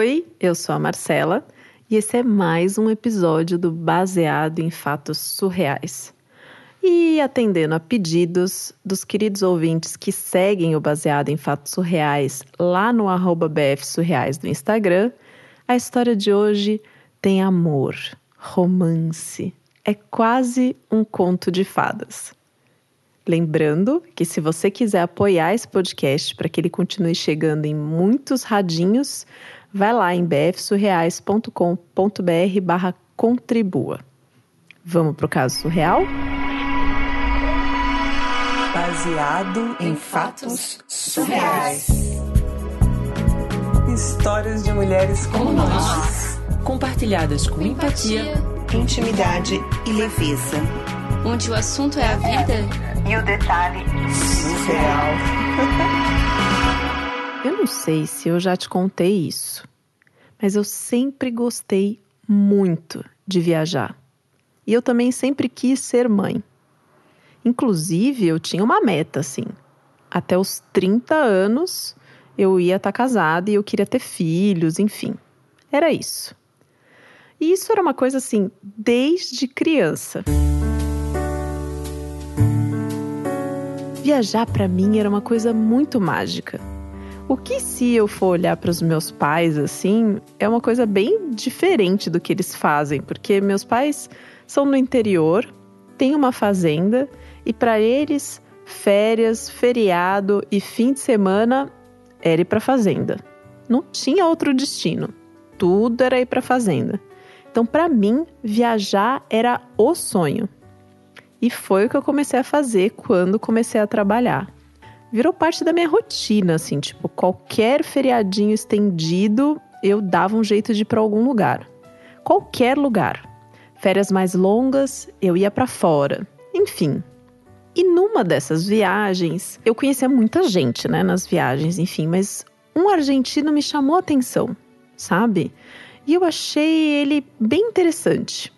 Oi, eu sou a Marcela e esse é mais um episódio do Baseado em Fatos Surreais. E atendendo a pedidos dos queridos ouvintes que seguem o Baseado em Fatos Surreais lá no bfsurreais do Instagram, a história de hoje tem amor, romance. É quase um conto de fadas. Lembrando que se você quiser apoiar esse podcast para que ele continue chegando em muitos radinhos, vai lá em bfsurreais.com.br barra contribua. Vamos para o caso surreal? Baseado em fatos surreais. Histórias de mulheres como nós. Compartilhadas com empatia, intimidade e leveza. Onde o assunto é a vida e o detalhe surreal. Eu não sei se eu já te contei isso, mas eu sempre gostei muito de viajar. E eu também sempre quis ser mãe. Inclusive, eu tinha uma meta assim. Até os 30 anos eu ia estar casada e eu queria ter filhos, enfim. Era isso. E isso era uma coisa assim, desde criança. Viajar para mim era uma coisa muito mágica. O que se eu for olhar para os meus pais assim, é uma coisa bem diferente do que eles fazem, porque meus pais são no interior, têm uma fazenda e para eles férias, feriado e fim de semana era ir para fazenda. Não tinha outro destino. Tudo era ir para fazenda. Então, para mim, viajar era o sonho. E foi o que eu comecei a fazer quando comecei a trabalhar virou parte da minha rotina, assim, tipo, qualquer feriadinho estendido, eu dava um jeito de ir para algum lugar. Qualquer lugar. Férias mais longas, eu ia para fora. Enfim. E numa dessas viagens, eu conhecia muita gente, né, nas viagens, enfim, mas um argentino me chamou a atenção, sabe? E eu achei ele bem interessante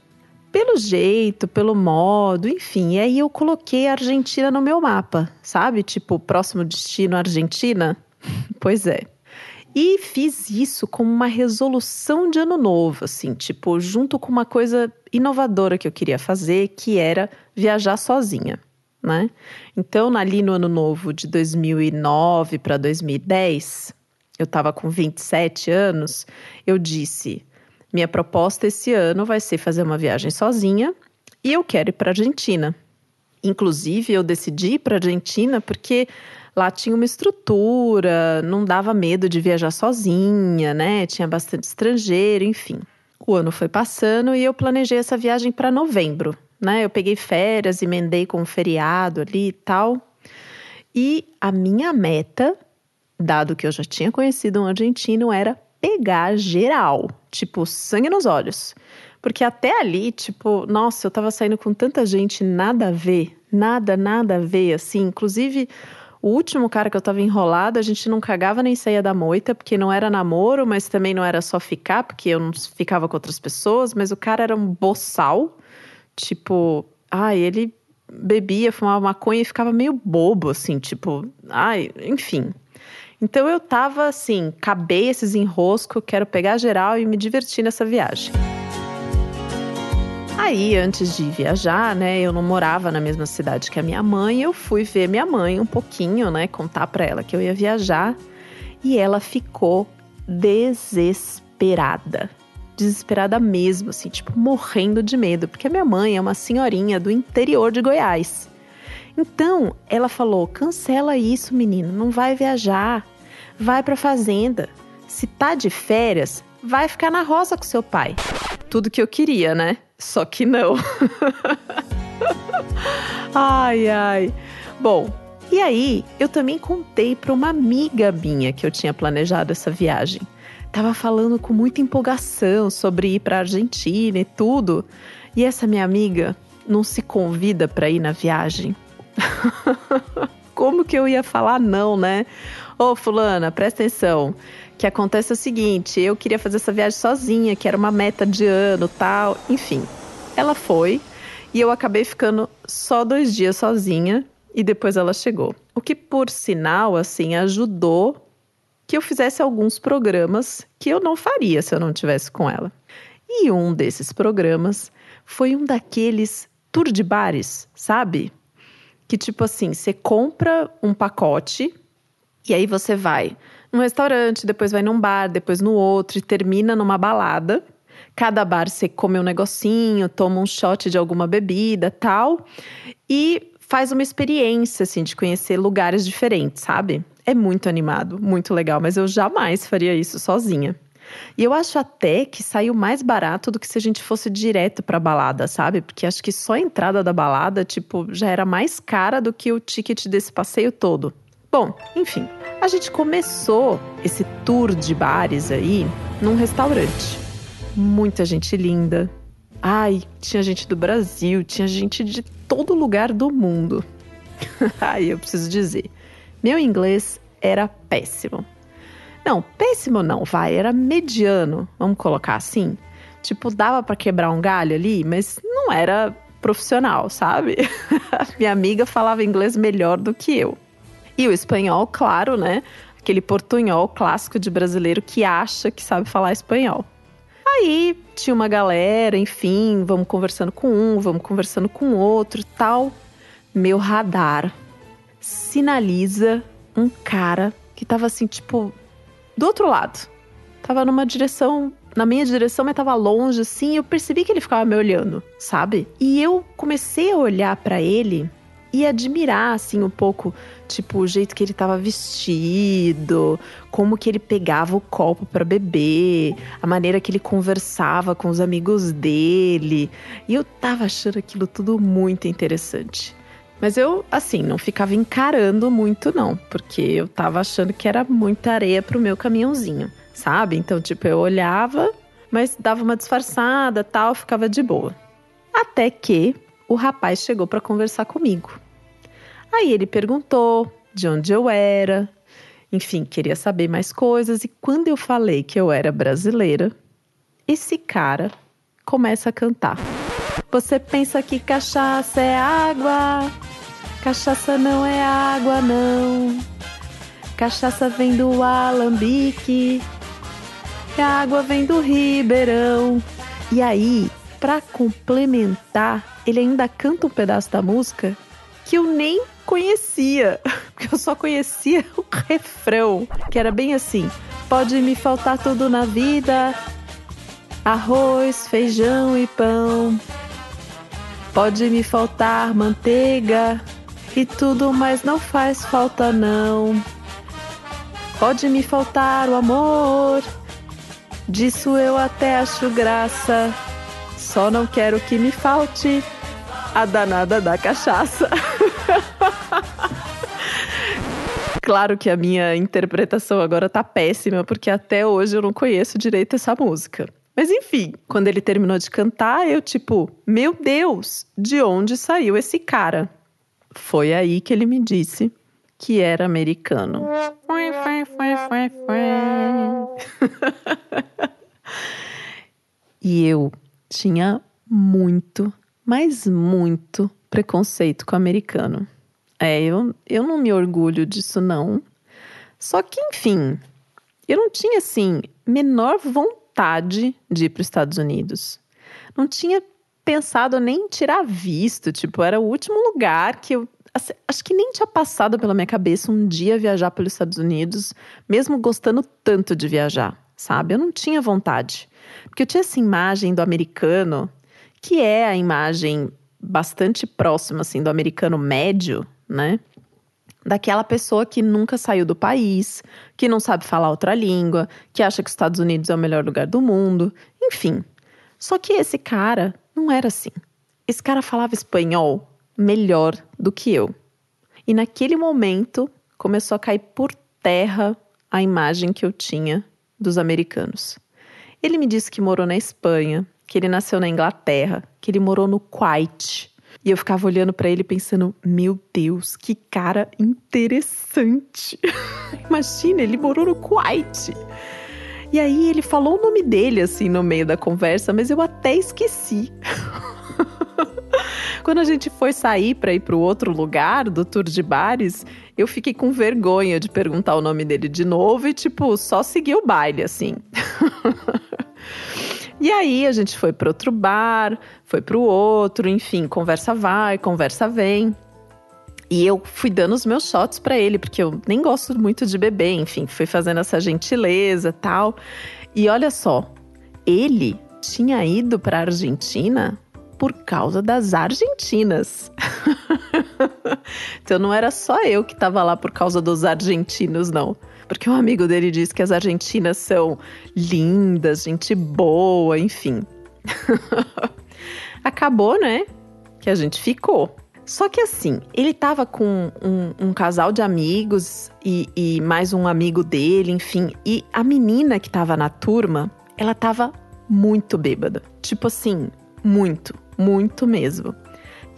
pelo jeito, pelo modo, enfim. E aí eu coloquei a Argentina no meu mapa, sabe? Tipo, próximo destino Argentina. pois é. E fiz isso como uma resolução de ano novo, assim, tipo, junto com uma coisa inovadora que eu queria fazer, que era viajar sozinha, né? Então, ali no ano novo de 2009 para 2010, eu estava com 27 anos, eu disse: minha proposta esse ano vai ser fazer uma viagem sozinha e eu quero ir para a Argentina. Inclusive, eu decidi ir para a Argentina porque lá tinha uma estrutura, não dava medo de viajar sozinha, né? Tinha bastante estrangeiro, enfim. O ano foi passando e eu planejei essa viagem para novembro, né? Eu peguei férias, emendei com um feriado ali e tal. E a minha meta, dado que eu já tinha conhecido um argentino, era pegar geral, tipo, sangue nos olhos. Porque até ali, tipo, nossa, eu tava saindo com tanta gente, nada a ver, nada, nada a ver, assim. Inclusive, o último cara que eu tava enrolada, a gente não cagava nem saía da moita, porque não era namoro, mas também não era só ficar, porque eu não ficava com outras pessoas, mas o cara era um boçal. Tipo, ai, ele bebia, fumava maconha e ficava meio bobo, assim, tipo, ai, enfim. Então eu tava assim, acabei esses enroscos, quero pegar geral e me divertir nessa viagem. Aí, antes de viajar, né, eu não morava na mesma cidade que a minha mãe, eu fui ver minha mãe um pouquinho, né, contar para ela que eu ia viajar, e ela ficou desesperada. Desesperada mesmo, assim, tipo, morrendo de medo, porque a minha mãe é uma senhorinha do interior de Goiás. Então, ela falou: cancela isso, menino, não vai viajar vai para fazenda. Se tá de férias, vai ficar na roça com seu pai. Tudo que eu queria, né? Só que não. ai, ai. Bom, e aí eu também contei para uma amiga minha que eu tinha planejado essa viagem. Tava falando com muita empolgação sobre ir para Argentina e tudo. E essa minha amiga não se convida para ir na viagem. Como que eu ia falar não, né? Ô, fulana, presta atenção. Que acontece o seguinte, eu queria fazer essa viagem sozinha, que era uma meta de ano, tal, enfim. Ela foi e eu acabei ficando só dois dias sozinha e depois ela chegou. O que, por sinal, assim, ajudou que eu fizesse alguns programas que eu não faria se eu não tivesse com ela. E um desses programas foi um daqueles tour de bares, sabe? Que tipo assim, você compra um pacote e aí você vai num restaurante, depois vai num bar, depois no outro e termina numa balada. Cada bar você come um negocinho, toma um shot de alguma bebida, tal, e faz uma experiência assim de conhecer lugares diferentes, sabe? É muito animado, muito legal, mas eu jamais faria isso sozinha. E eu acho até que saiu mais barato do que se a gente fosse direto pra balada, sabe? Porque acho que só a entrada da balada, tipo, já era mais cara do que o ticket desse passeio todo. Bom, enfim, a gente começou esse tour de bares aí num restaurante. Muita gente linda. Ai, tinha gente do Brasil, tinha gente de todo lugar do mundo. Ai, eu preciso dizer, meu inglês era péssimo. Não, péssimo não, vai, era mediano, vamos colocar assim. Tipo, dava para quebrar um galho ali, mas não era profissional, sabe? Minha amiga falava inglês melhor do que eu. E o espanhol, claro, né? Aquele portunhol clássico de brasileiro que acha que sabe falar espanhol. Aí tinha uma galera, enfim, vamos conversando com um, vamos conversando com outro, tal. Meu radar sinaliza um cara que tava assim, tipo, do outro lado. Tava numa direção, na minha direção, mas tava longe assim, eu percebi que ele ficava me olhando, sabe? E eu comecei a olhar para ele e admirar assim um pouco, tipo, o jeito que ele tava vestido, como que ele pegava o copo para beber, a maneira que ele conversava com os amigos dele. E eu tava achando aquilo tudo muito interessante. Mas eu, assim, não ficava encarando muito, não, porque eu tava achando que era muita areia pro meu caminhãozinho, sabe? Então, tipo, eu olhava, mas dava uma disfarçada tal, ficava de boa. Até que o rapaz chegou para conversar comigo. Aí ele perguntou de onde eu era, enfim, queria saber mais coisas. E quando eu falei que eu era brasileira, esse cara começa a cantar. Você pensa que cachaça é água? Cachaça não é água, não. Cachaça vem do alambique. A água vem do ribeirão. E aí, para complementar, ele ainda canta um pedaço da música que eu nem conhecia, porque eu só conhecia o refrão, que era bem assim: Pode me faltar tudo na vida, arroz, feijão e pão. Pode me faltar manteiga e tudo, mas não faz falta não. Pode me faltar o amor, disso eu até acho graça. Só não quero que me falte a danada da cachaça. claro que a minha interpretação agora tá péssima, porque até hoje eu não conheço direito essa música. Mas enfim, quando ele terminou de cantar, eu tipo, meu Deus, de onde saiu esse cara? Foi aí que ele me disse que era americano. e eu tinha muito, mas muito preconceito com americano. É, eu, eu não me orgulho disso, não. Só que, enfim, eu não tinha, assim, menor vontade de ir para os Estados Unidos. Não tinha pensado nem em tirar visto, tipo, era o último lugar que eu. Assim, acho que nem tinha passado pela minha cabeça um dia viajar pelos Estados Unidos, mesmo gostando tanto de viajar, sabe? Eu não tinha vontade. Porque eu tinha essa imagem do americano, que é a imagem bastante próxima, assim, do americano médio, né? Daquela pessoa que nunca saiu do país, que não sabe falar outra língua, que acha que os Estados Unidos é o melhor lugar do mundo, enfim. Só que esse cara não era assim. Esse cara falava espanhol melhor do que eu. E naquele momento começou a cair por terra a imagem que eu tinha dos americanos. Ele me disse que morou na Espanha, que ele nasceu na Inglaterra, que ele morou no Kuwait, e eu ficava olhando para ele pensando: meu Deus, que cara interessante. Imagina, ele morou no Kuwait. E aí ele falou o nome dele assim no meio da conversa, mas eu até esqueci. Quando a gente foi sair para ir para o outro lugar do tour de bares, eu fiquei com vergonha de perguntar o nome dele de novo e, tipo, só seguir o baile, assim. e aí a gente foi para outro bar, foi para o outro, enfim, conversa vai, conversa vem. E eu fui dando os meus shots para ele, porque eu nem gosto muito de beber, enfim, fui fazendo essa gentileza tal. E olha só, ele tinha ido para Argentina por causa das argentinas. então não era só eu que estava lá por causa dos argentinos, não. Porque um amigo dele disse que as argentinas são lindas, gente boa, enfim. Acabou, né? Que a gente ficou. Só que assim, ele tava com um, um casal de amigos e, e, mais um amigo dele, enfim. E a menina que tava na turma, ela tava muito bêbada. Tipo assim, muito, muito mesmo.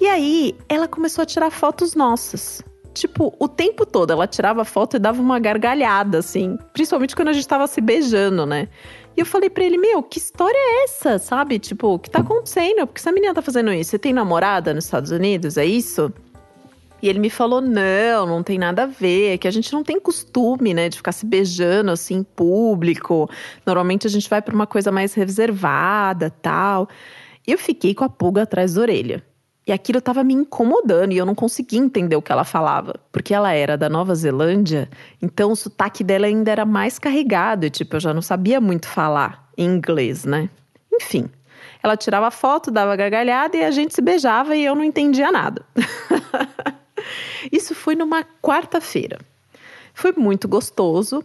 E aí, ela começou a tirar fotos nossas. Tipo, o tempo todo ela tirava foto e dava uma gargalhada, assim. Principalmente quando a gente tava se beijando, né? E eu falei para ele, meu, que história é essa, sabe? Tipo, o que tá acontecendo? Por que essa menina tá fazendo isso? Você tem namorada nos Estados Unidos? É isso? E ele me falou: não, não tem nada a ver, é que a gente não tem costume, né, de ficar se beijando assim em público. Normalmente a gente vai para uma coisa mais reservada tal. E eu fiquei com a pulga atrás da orelha. E aquilo estava me incomodando e eu não conseguia entender o que ela falava. Porque ela era da Nova Zelândia, então o sotaque dela ainda era mais carregado e, tipo, eu já não sabia muito falar em inglês, né? Enfim, ela tirava foto, dava gargalhada e a gente se beijava e eu não entendia nada. Isso foi numa quarta-feira. Foi muito gostoso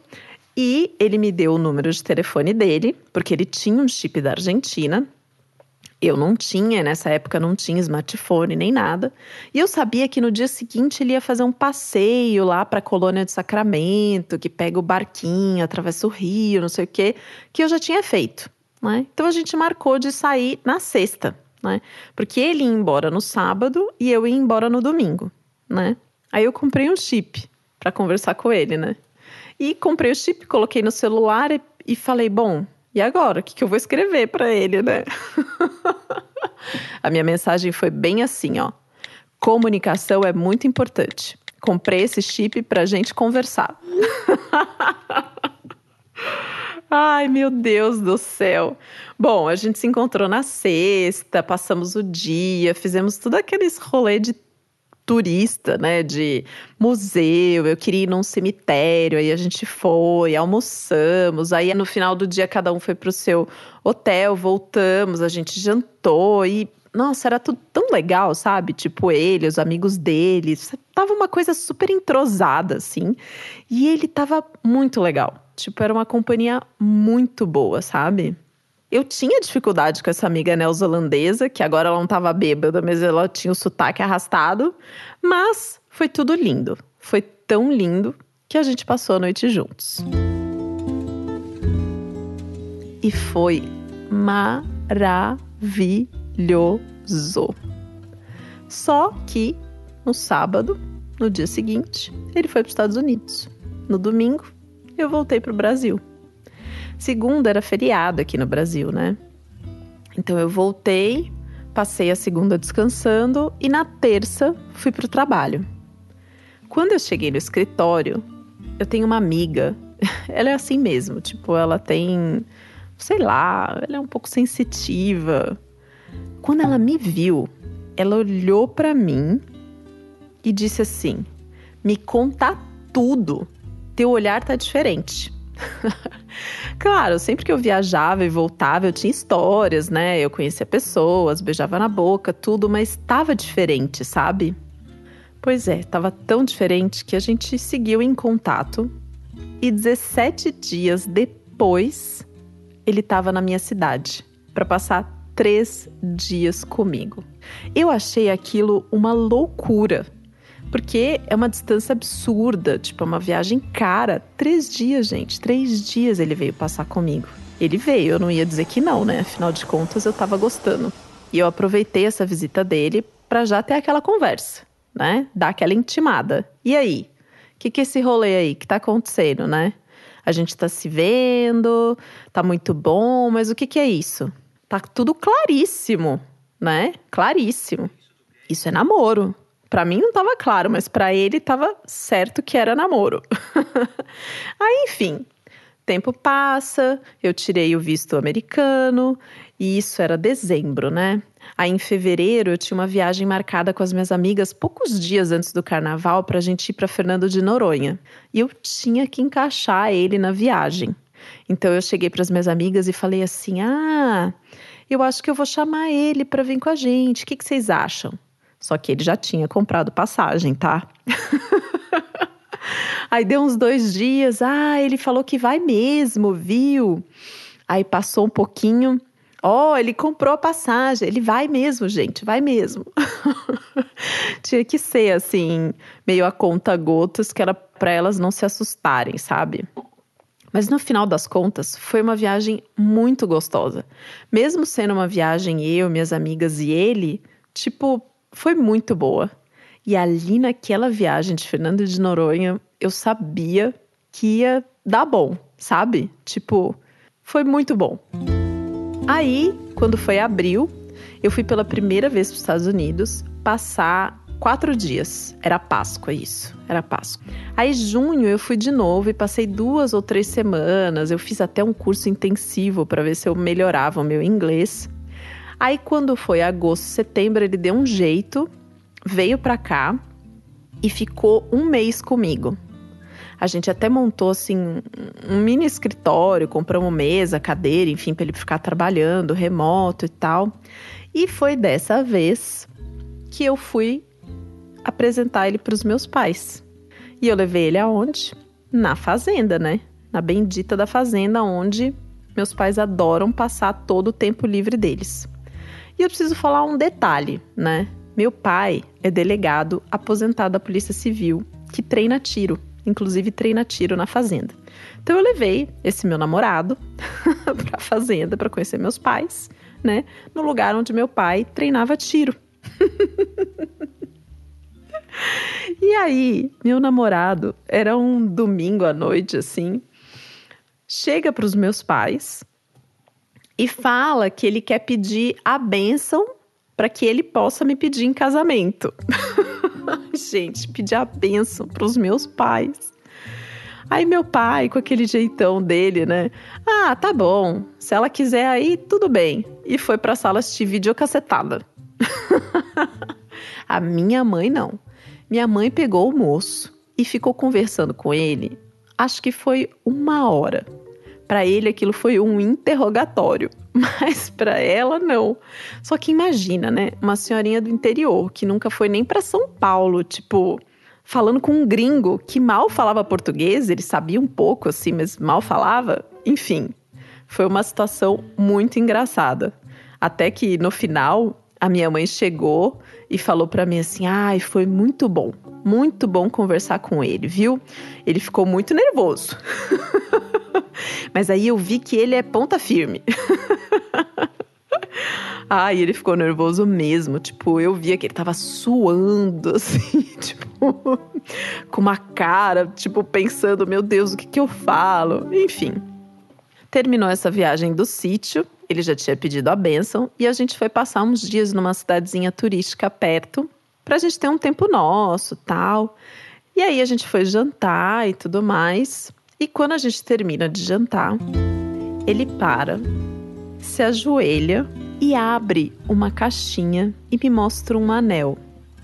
e ele me deu o número de telefone dele, porque ele tinha um chip da Argentina eu não tinha, nessa época não tinha smartphone nem nada. E eu sabia que no dia seguinte ele ia fazer um passeio lá para a colônia de Sacramento, que pega o barquinho, atravessa o rio, não sei o quê, que eu já tinha feito. Né? Então a gente marcou de sair na sexta, né? Porque ele ia embora no sábado e eu ia embora no domingo, né? Aí eu comprei um chip para conversar com ele, né? E comprei o chip, coloquei no celular e, e falei, bom, e agora? O que, que eu vou escrever para ele, né? a minha mensagem foi bem assim, ó. Comunicação é muito importante. Comprei esse chip pra gente conversar. Ai, meu Deus do céu. Bom, a gente se encontrou na sexta, passamos o dia, fizemos tudo aqueles rolê de turista, né, de museu, eu queria ir num cemitério, aí a gente foi, almoçamos, aí no final do dia cada um foi pro seu hotel, voltamos, a gente jantou e nossa, era tudo tão legal, sabe? Tipo, ele, os amigos dele, tava uma coisa super entrosada, assim. E ele tava muito legal. Tipo, era uma companhia muito boa, sabe? Eu tinha dificuldade com essa amiga neozelandesa, que agora ela não estava bêbada, mas ela tinha o sotaque arrastado. Mas foi tudo lindo. Foi tão lindo que a gente passou a noite juntos. E foi maravilhoso. Só que no sábado, no dia seguinte, ele foi para os Estados Unidos. No domingo, eu voltei para o Brasil. Segunda era feriado aqui no Brasil, né? Então eu voltei, passei a segunda descansando e na terça fui para o trabalho. Quando eu cheguei no escritório, eu tenho uma amiga. Ela é assim mesmo, tipo, ela tem, sei lá, ela é um pouco sensitiva. Quando ela me viu, ela olhou para mim e disse assim: "Me conta tudo. Teu olhar tá diferente." claro, sempre que eu viajava e voltava, eu tinha histórias, né? Eu conhecia pessoas, beijava na boca, tudo, mas estava diferente, sabe? Pois é, estava tão diferente que a gente seguiu em contato e 17 dias depois ele estava na minha cidade para passar três dias comigo. Eu achei aquilo uma loucura porque é uma distância absurda, tipo, é uma viagem cara. Três dias, gente. Três dias ele veio passar comigo. Ele veio, eu não ia dizer que não, né? Afinal de contas, eu tava gostando. E eu aproveitei essa visita dele para já ter aquela conversa, né? Dar aquela intimada. E aí? O que, que é esse rolê aí que tá acontecendo, né? A gente tá se vendo, tá muito bom, mas o que, que é isso? Tá tudo claríssimo, né? Claríssimo. Isso é namoro. Para mim não estava claro, mas para ele estava certo que era namoro. Aí, enfim, tempo passa, eu tirei o visto americano, e isso era dezembro, né? Aí em fevereiro eu tinha uma viagem marcada com as minhas amigas poucos dias antes do carnaval para a gente ir para Fernando de Noronha. E eu tinha que encaixar ele na viagem. Então eu cheguei para as minhas amigas e falei assim: "Ah, eu acho que eu vou chamar ele para vir com a gente. O que, que vocês acham?" Só que ele já tinha comprado passagem, tá? Aí deu uns dois dias, ah, ele falou que vai mesmo, viu? Aí passou um pouquinho, ó, oh, ele comprou a passagem, ele vai mesmo, gente, vai mesmo. Tinha que ser assim, meio a conta gotas, que era para elas não se assustarem, sabe? Mas no final das contas, foi uma viagem muito gostosa. Mesmo sendo uma viagem eu, minhas amigas e ele, tipo, foi muito boa. E ali naquela viagem de Fernando de Noronha, eu sabia que ia dar bom, sabe? Tipo, foi muito bom. Aí, quando foi abril, eu fui pela primeira vez para os Estados Unidos passar quatro dias. Era Páscoa isso, era Páscoa. Aí, junho, eu fui de novo e passei duas ou três semanas. Eu fiz até um curso intensivo para ver se eu melhorava o meu inglês. Aí quando foi agosto, setembro, ele deu um jeito, veio para cá e ficou um mês comigo. A gente até montou assim um mini escritório, compramos mesa, cadeira, enfim, para ele ficar trabalhando remoto e tal. E foi dessa vez que eu fui apresentar ele para os meus pais. E eu levei ele aonde? Na fazenda, né? Na bendita da fazenda onde meus pais adoram passar todo o tempo livre deles. E eu preciso falar um detalhe, né? Meu pai é delegado aposentado da Polícia Civil que treina tiro, inclusive treina tiro na fazenda. Então eu levei esse meu namorado para a fazenda para conhecer meus pais, né? No lugar onde meu pai treinava tiro. e aí, meu namorado, era um domingo à noite assim, chega para os meus pais e fala que ele quer pedir a bênção para que ele possa me pedir em casamento. Gente, pedir a bênção para os meus pais. Aí meu pai, com aquele jeitão dele, né? Ah, tá bom. Se ela quiser aí, tudo bem. E foi para a sala assistir videocassetada. a minha mãe não. Minha mãe pegou o moço e ficou conversando com ele. Acho que foi uma hora. Para ele aquilo foi um interrogatório, mas para ela não. Só que imagina, né? Uma senhorinha do interior que nunca foi nem para São Paulo, tipo, falando com um gringo que mal falava português, ele sabia um pouco assim, mas mal falava. Enfim, foi uma situação muito engraçada. Até que no final, a minha mãe chegou e falou para mim assim: "Ai, foi muito bom. Muito bom conversar com ele, viu? Ele ficou muito nervoso." Mas aí eu vi que ele é ponta firme. Ai, ele ficou nervoso mesmo. Tipo, eu via que ele tava suando, assim, tipo, com uma cara, tipo, pensando: meu Deus, o que, que eu falo? Enfim. Terminou essa viagem do sítio, ele já tinha pedido a bênção, e a gente foi passar uns dias numa cidadezinha turística perto, pra gente ter um tempo nosso tal. E aí a gente foi jantar e tudo mais. E quando a gente termina de jantar, ele para, se ajoelha e abre uma caixinha e me mostra um anel.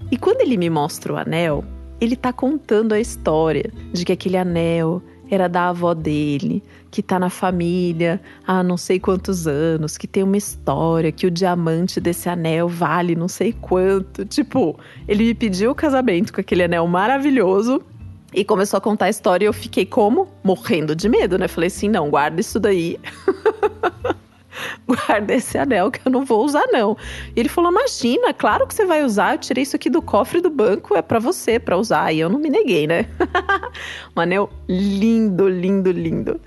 E quando ele me mostra o anel, ele tá contando a história de que aquele anel era da avó dele, que tá na família há não sei quantos anos, que tem uma história, que o diamante desse anel vale não sei quanto. Tipo, ele me pediu o casamento com aquele anel maravilhoso e começou a contar a história e eu fiquei como? Morrendo de medo, né? Falei assim: não, guarda isso daí. guarda esse anel que eu não vou usar, não. E ele falou: Imagina, claro que você vai usar. Eu tirei isso aqui do cofre do banco, é para você, para usar. E eu não me neguei, né? um anel lindo, lindo, lindo.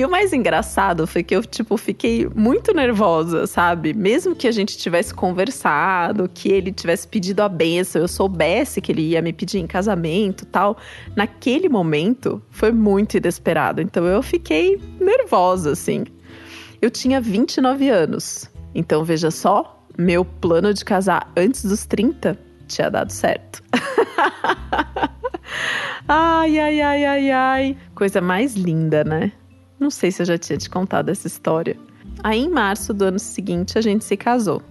E o mais engraçado foi que eu, tipo, fiquei muito nervosa, sabe? Mesmo que a gente tivesse conversado, que ele tivesse pedido a benção, eu soubesse que ele ia me pedir em casamento tal. Naquele momento, foi muito inesperado. Então eu fiquei nervosa, assim. Eu tinha 29 anos. Então veja só, meu plano de casar antes dos 30 tinha dado certo. ai, ai, ai, ai, ai. Coisa mais linda, né? Não sei se eu já tinha te contado essa história. Aí, em março do ano seguinte, a gente se casou.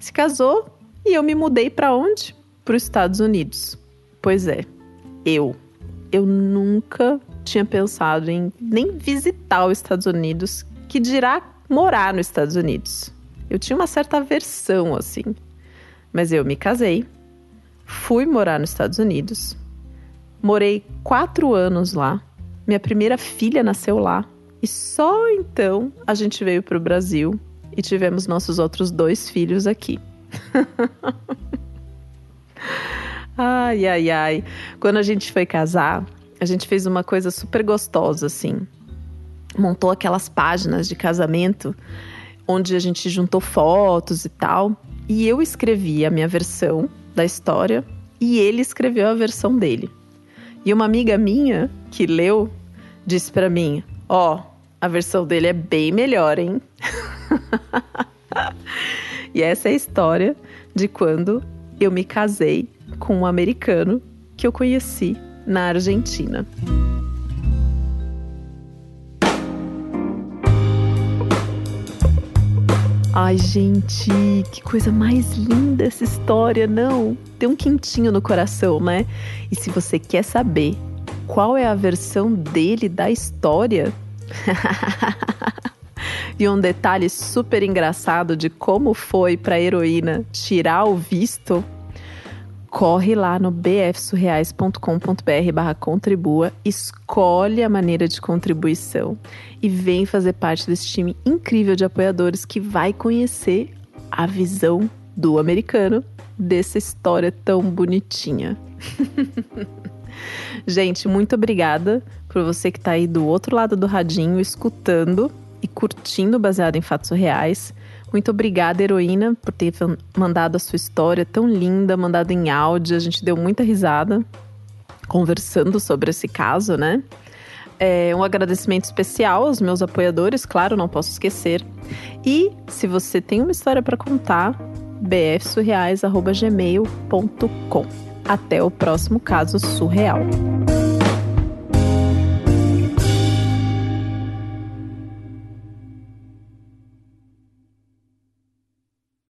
Se casou e eu me mudei para onde? Para os Estados Unidos. Pois é, eu. Eu nunca tinha pensado em nem visitar os Estados Unidos, que dirá morar nos Estados Unidos. Eu tinha uma certa aversão assim. Mas eu me casei, fui morar nos Estados Unidos, morei quatro anos lá, minha primeira filha nasceu lá, e só então a gente veio para o Brasil e tivemos nossos outros dois filhos aqui. ai, ai, ai. Quando a gente foi casar, a gente fez uma coisa super gostosa, assim. Montou aquelas páginas de casamento onde a gente juntou fotos e tal. E eu escrevi a minha versão da história e ele escreveu a versão dele. E uma amiga minha que leu disse para mim: Ó, a versão dele é bem melhor, hein? e essa é a história de quando eu me casei com um americano que eu conheci na Argentina. Ai, gente, que coisa mais linda essa história, não? Tem um quentinho no coração, né? E se você quer saber qual é a versão dele da história, e um detalhe super engraçado de como foi para a heroína tirar o visto, corre lá no bfsurreais.com.br barra contribua, escolhe a maneira de contribuição e vem fazer parte desse time incrível de apoiadores que vai conhecer a visão do americano dessa história tão bonitinha. Gente, muito obrigada por você que está aí do outro lado do radinho, escutando e curtindo baseado em fatos reais. Muito obrigada, heroína, por ter mandado a sua história tão linda, mandado em áudio. A gente deu muita risada conversando sobre esse caso, né? É um agradecimento especial aos meus apoiadores, claro, não posso esquecer. E se você tem uma história para contar, bfsurreais.gmail.com. Até o próximo caso surreal.